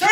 Thank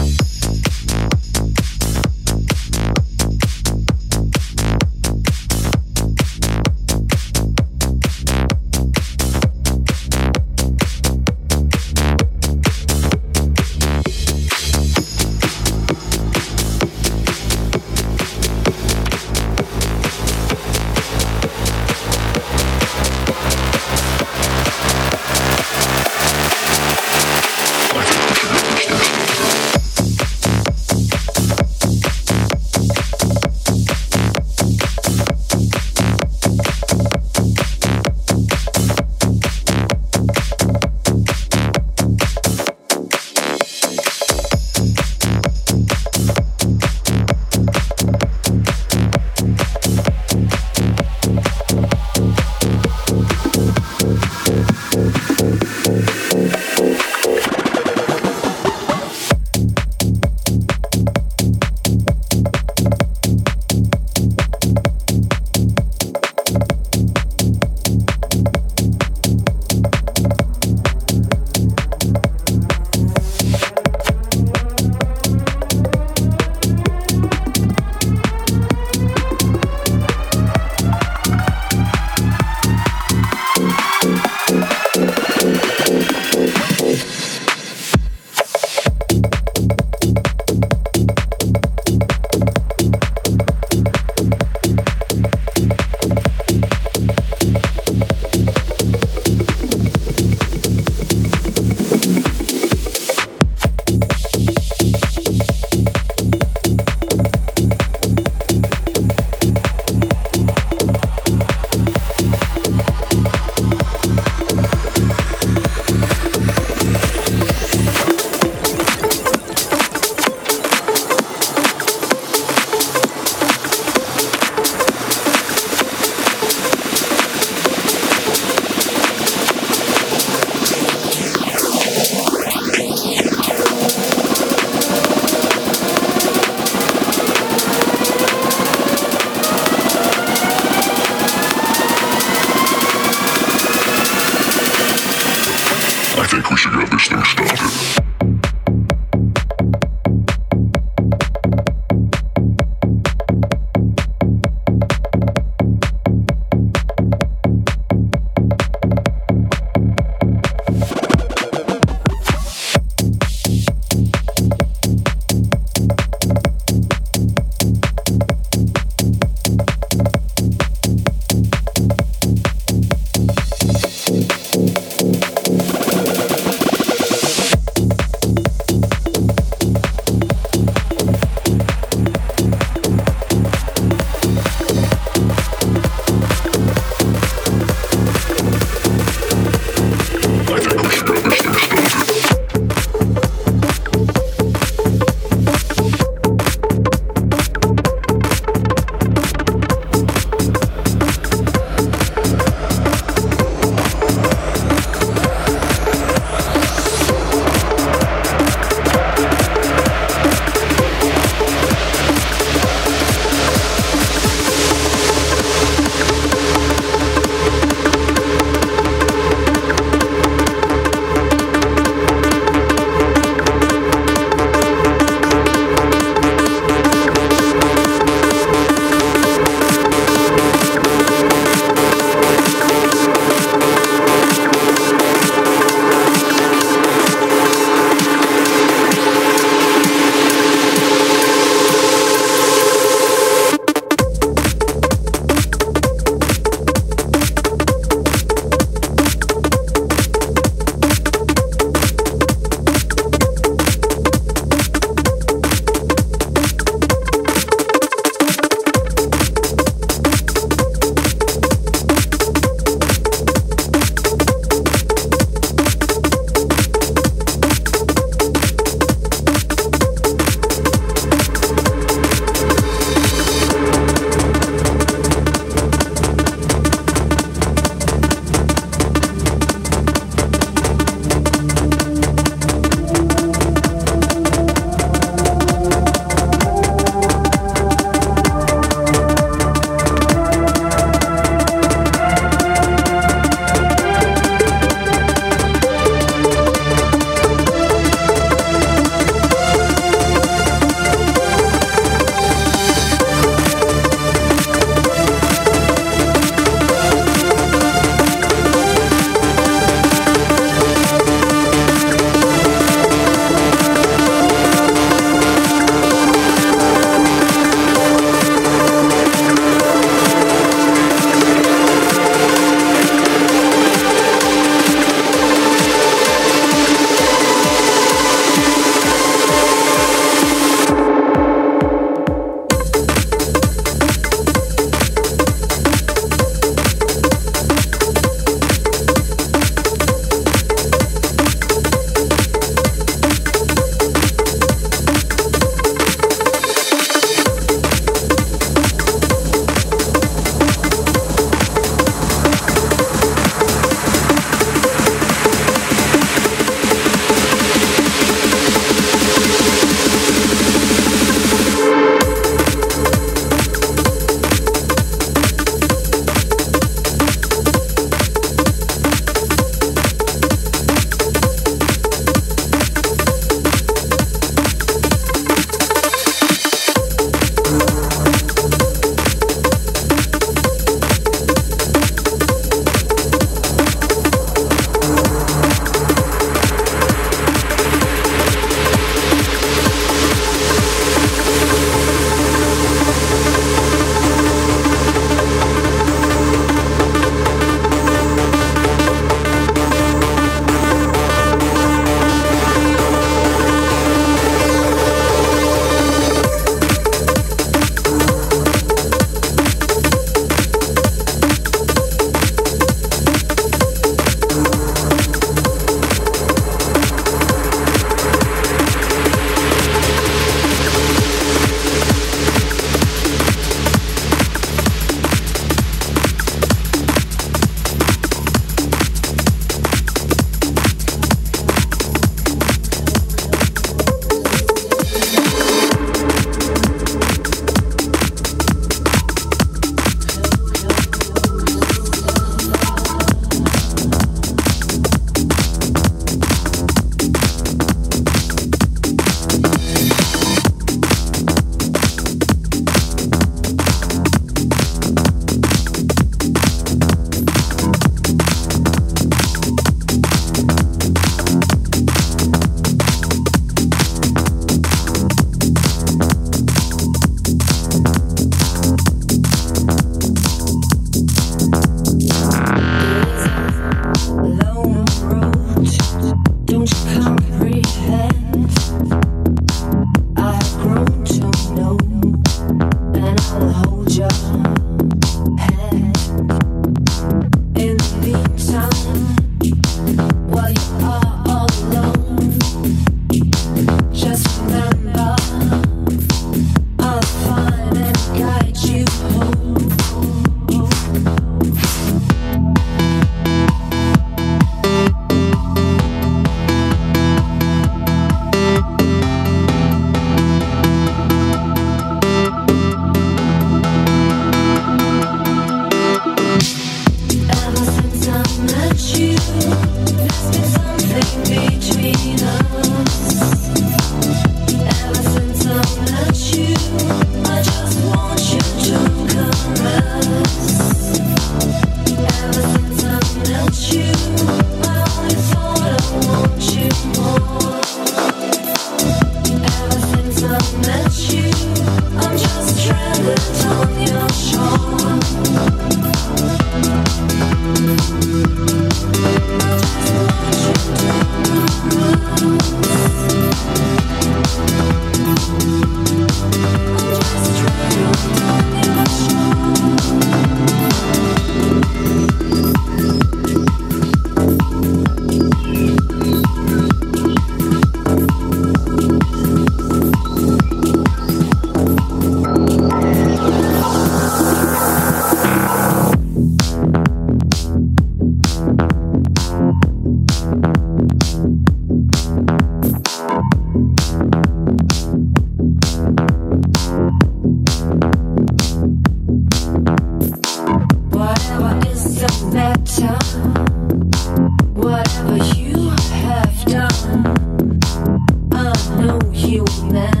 I'm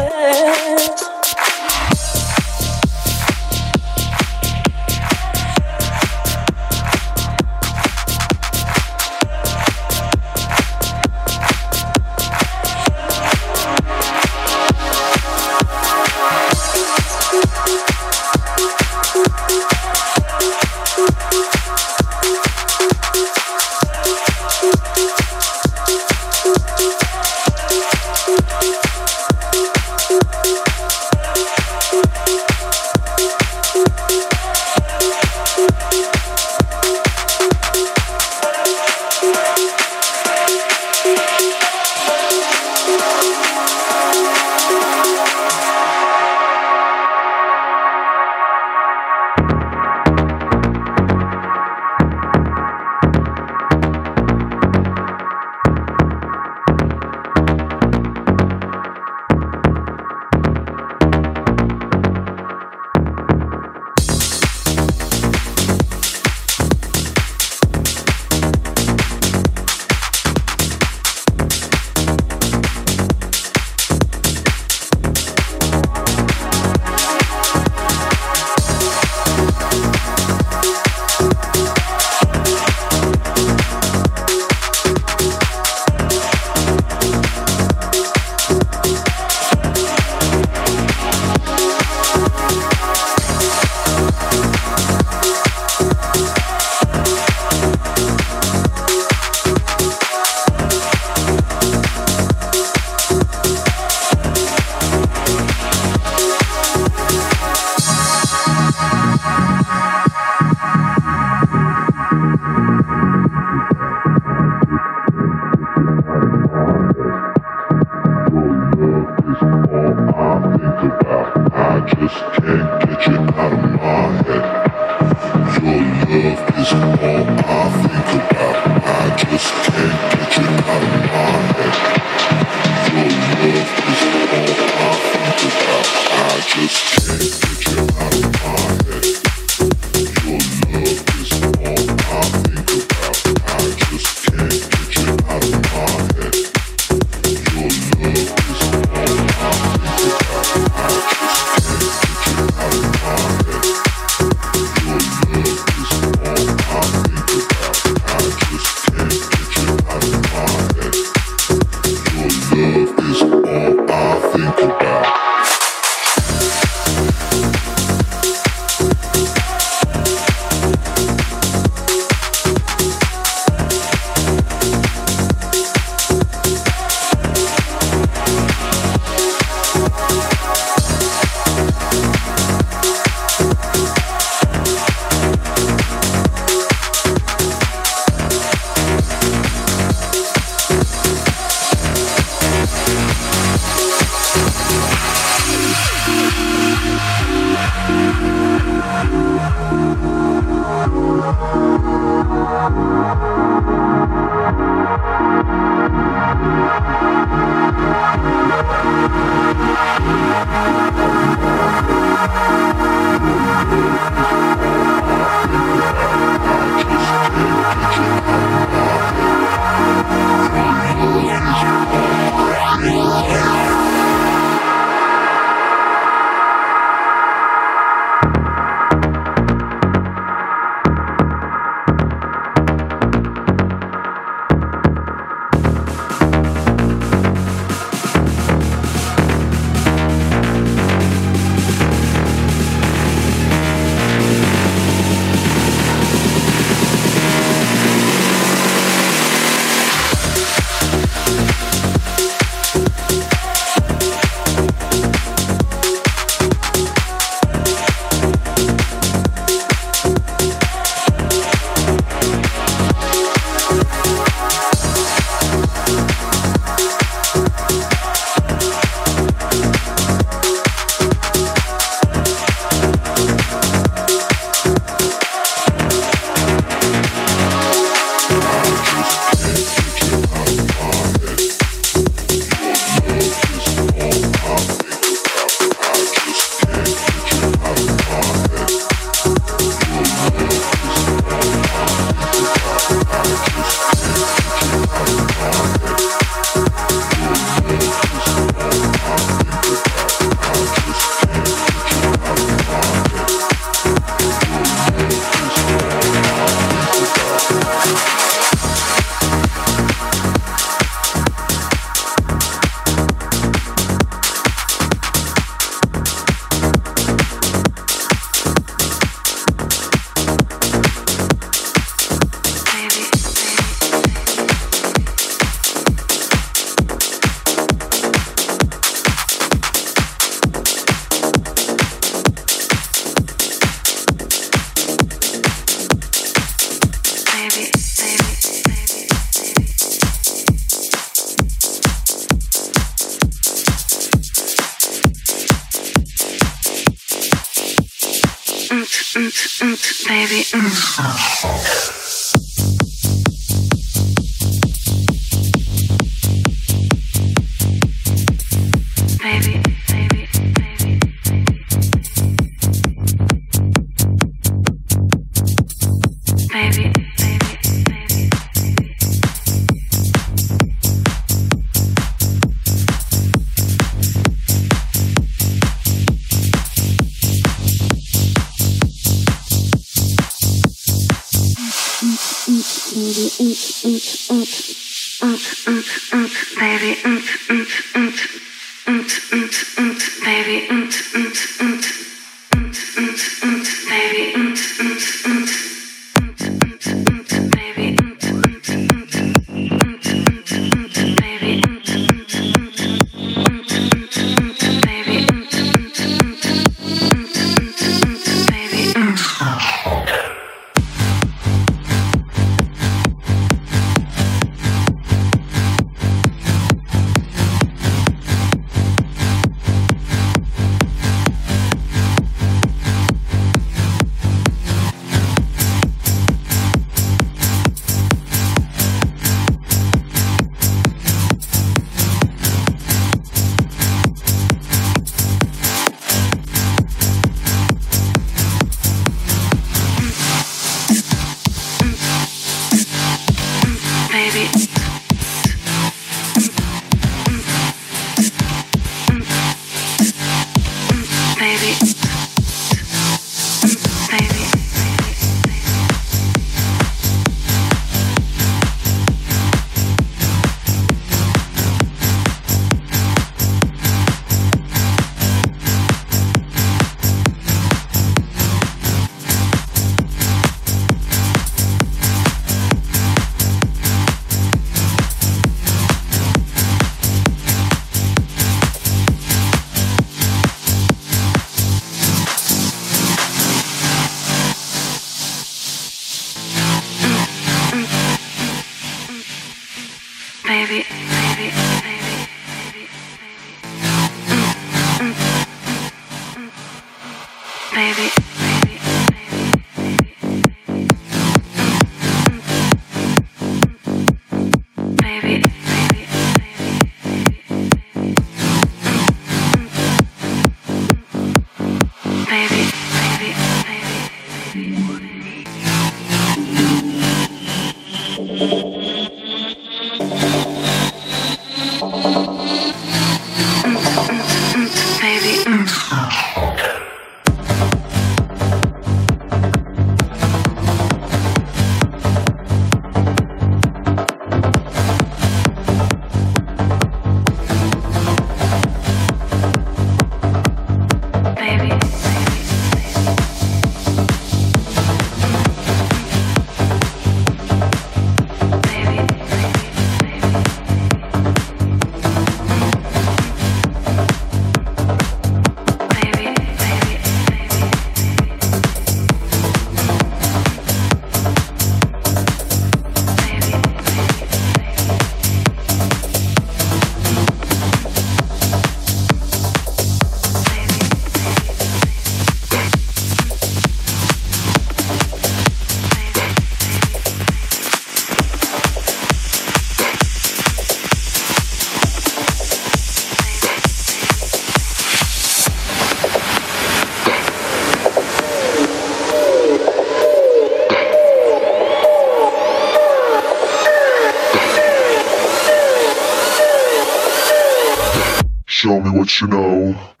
you know.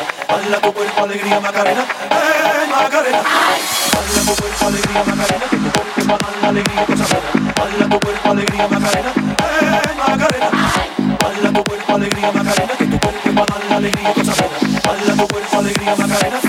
Macarena, baila tu cuerpo alegría Macarena, eh Macarena. Baila tu cuerpo alegría Macarena, que tu cuerpo da la alegría cosa buena. Baila tu cuerpo alegría Macarena, eh Macarena. Baila tu cuerpo alegría Macarena, que tu cuerpo da la alegría cosa buena. Baila tu cuerpo alegría Macarena.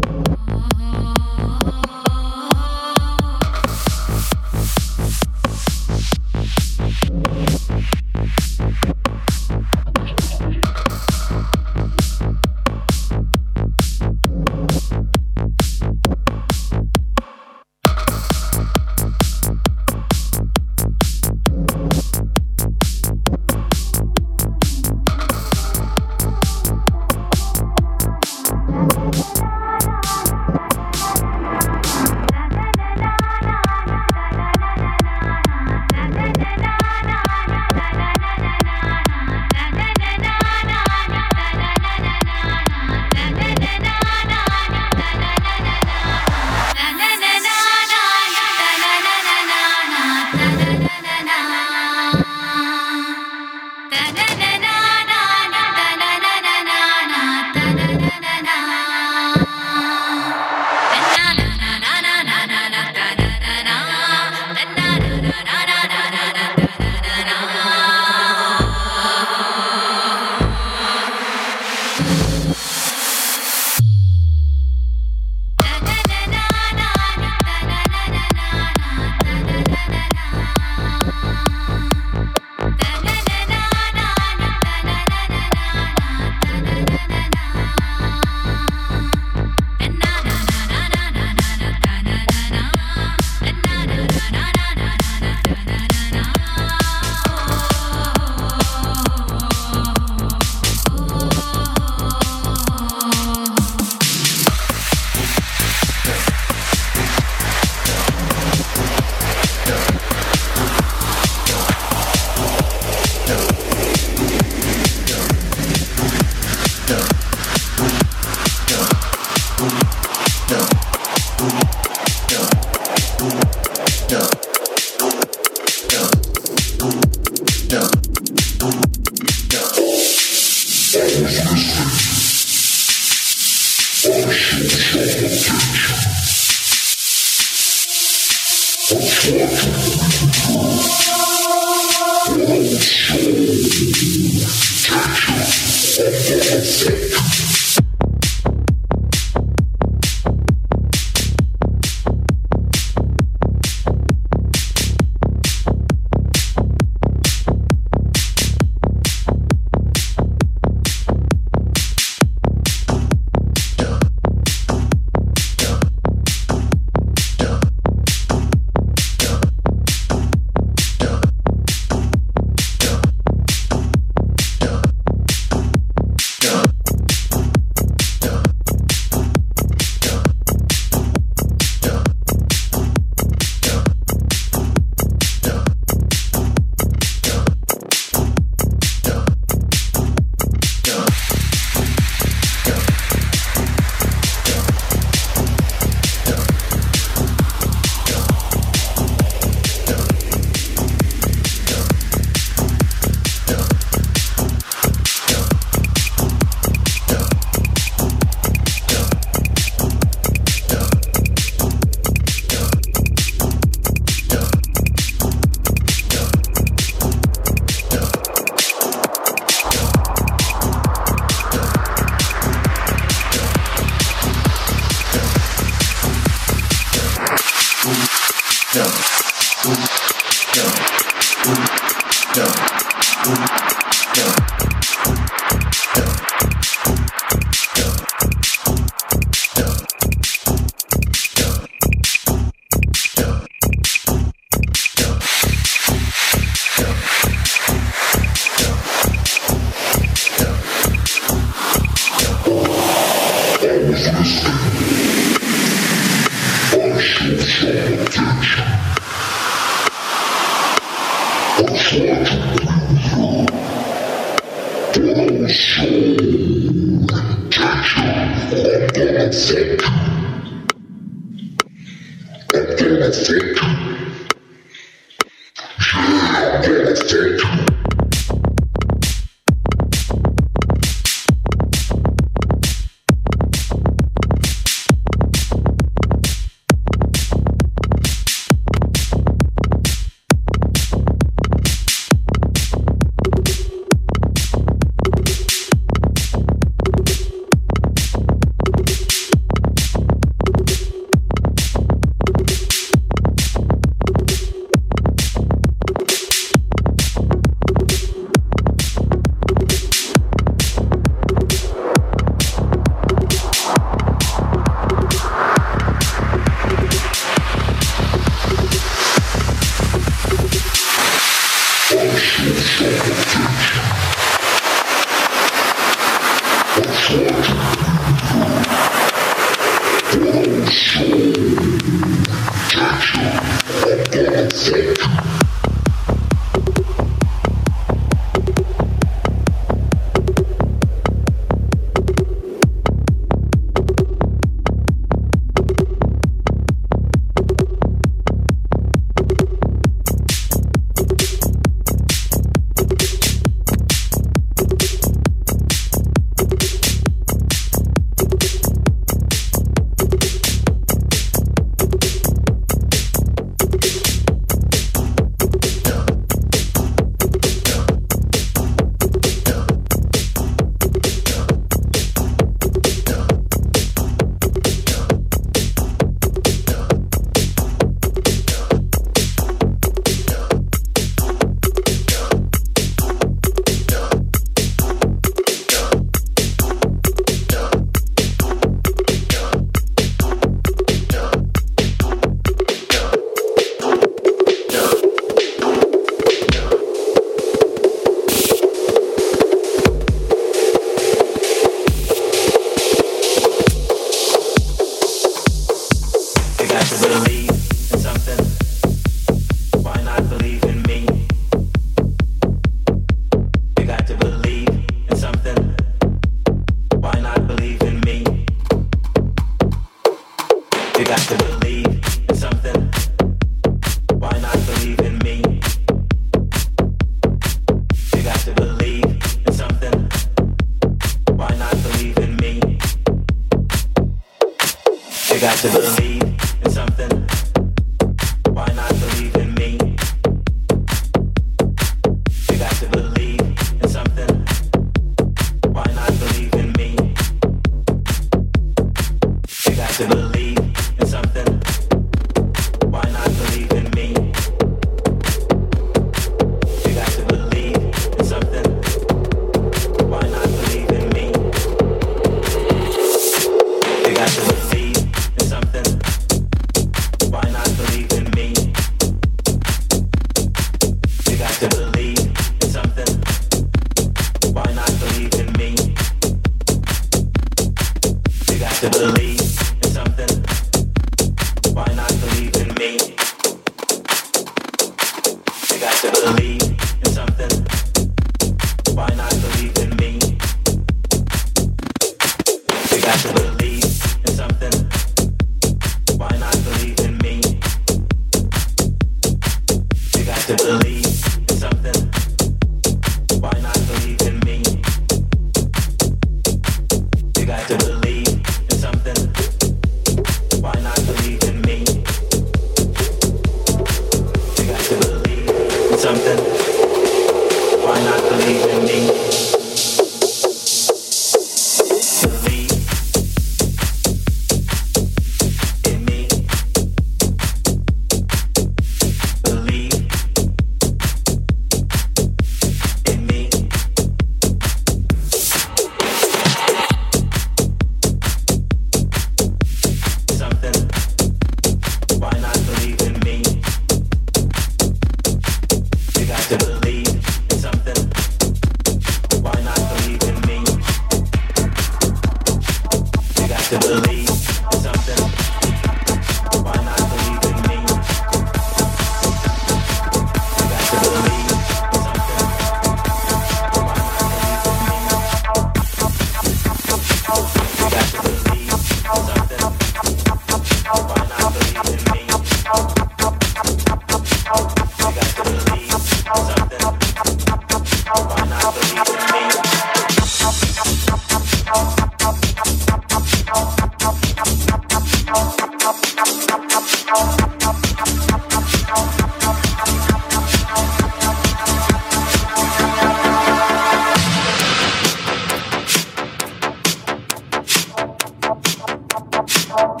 Thank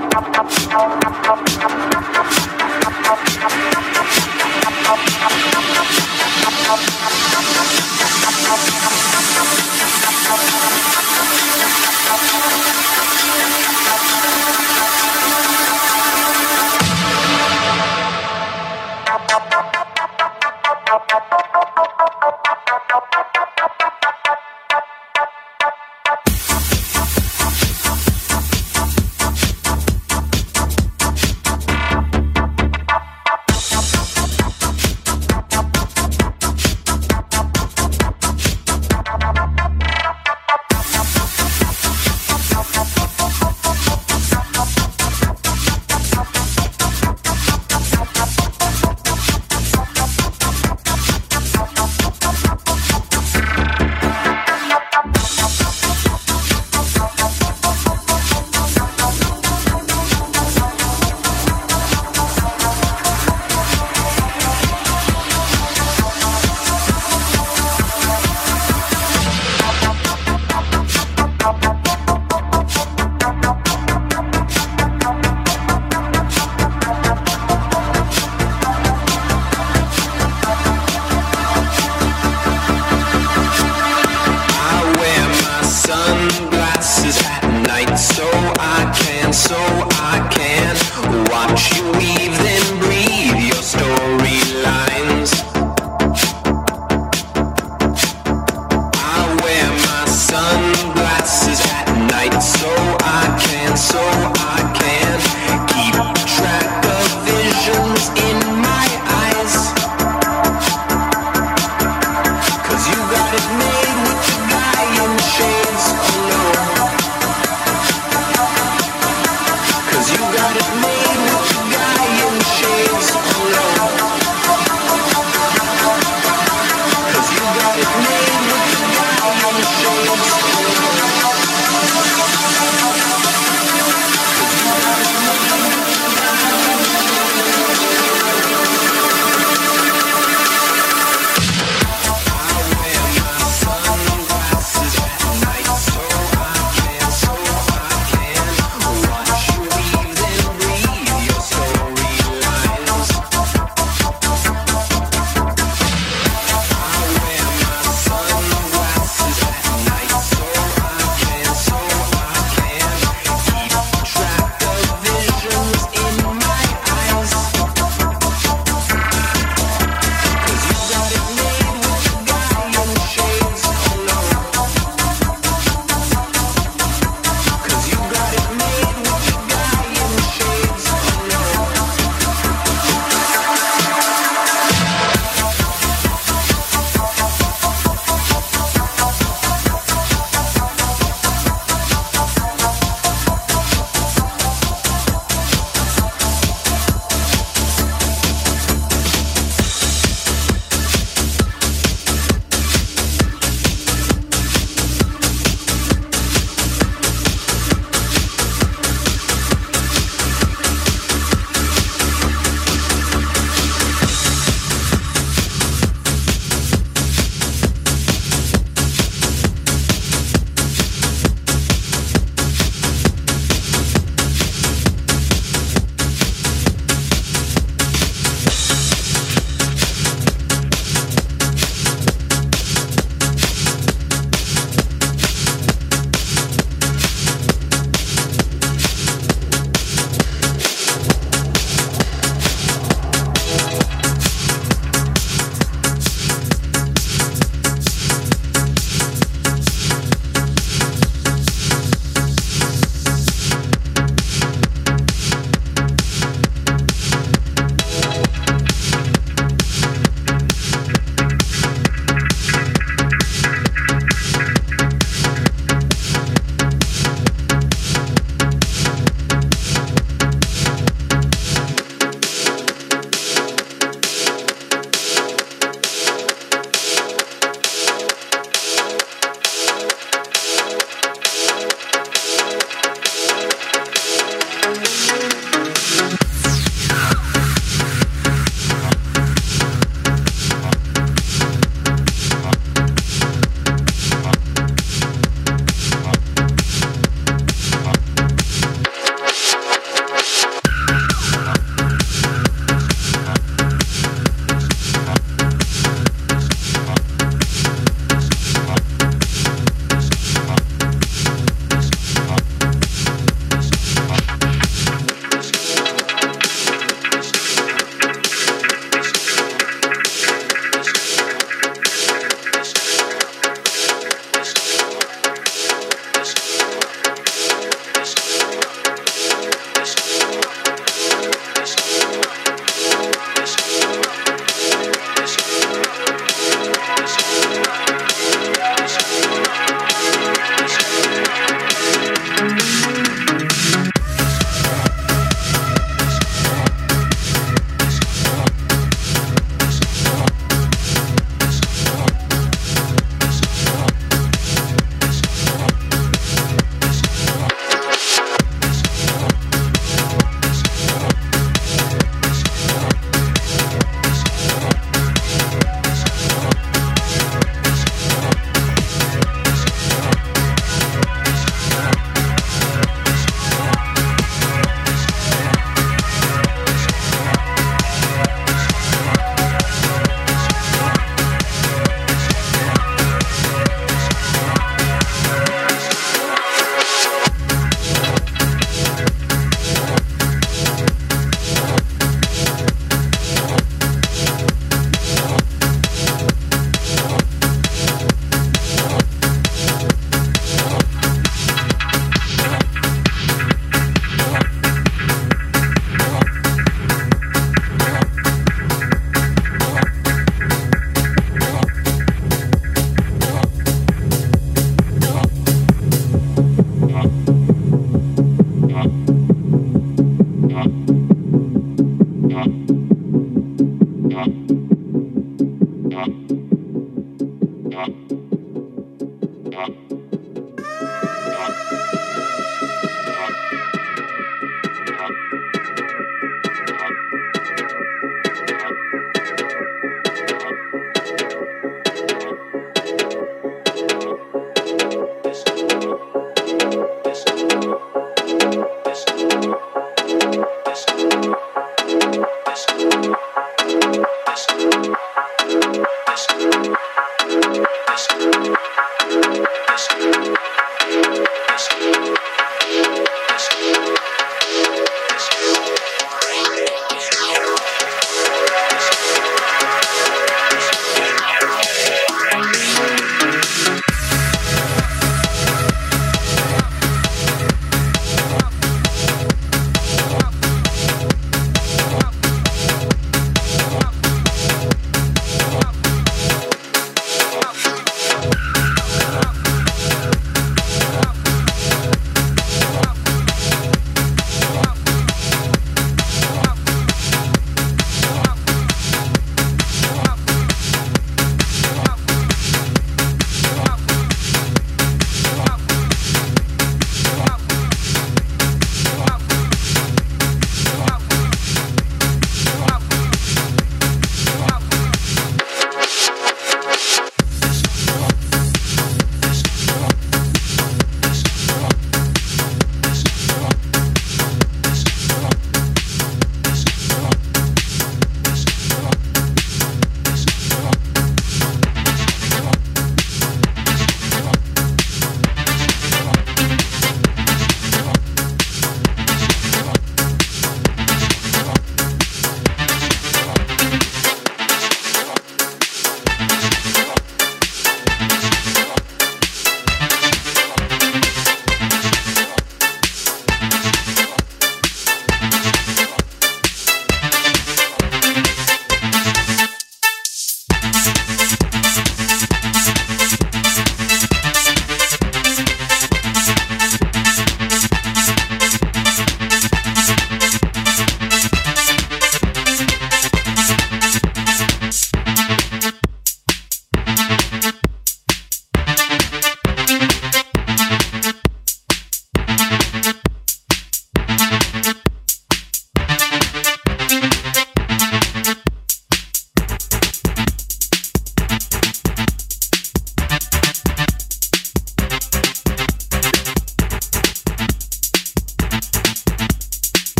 you.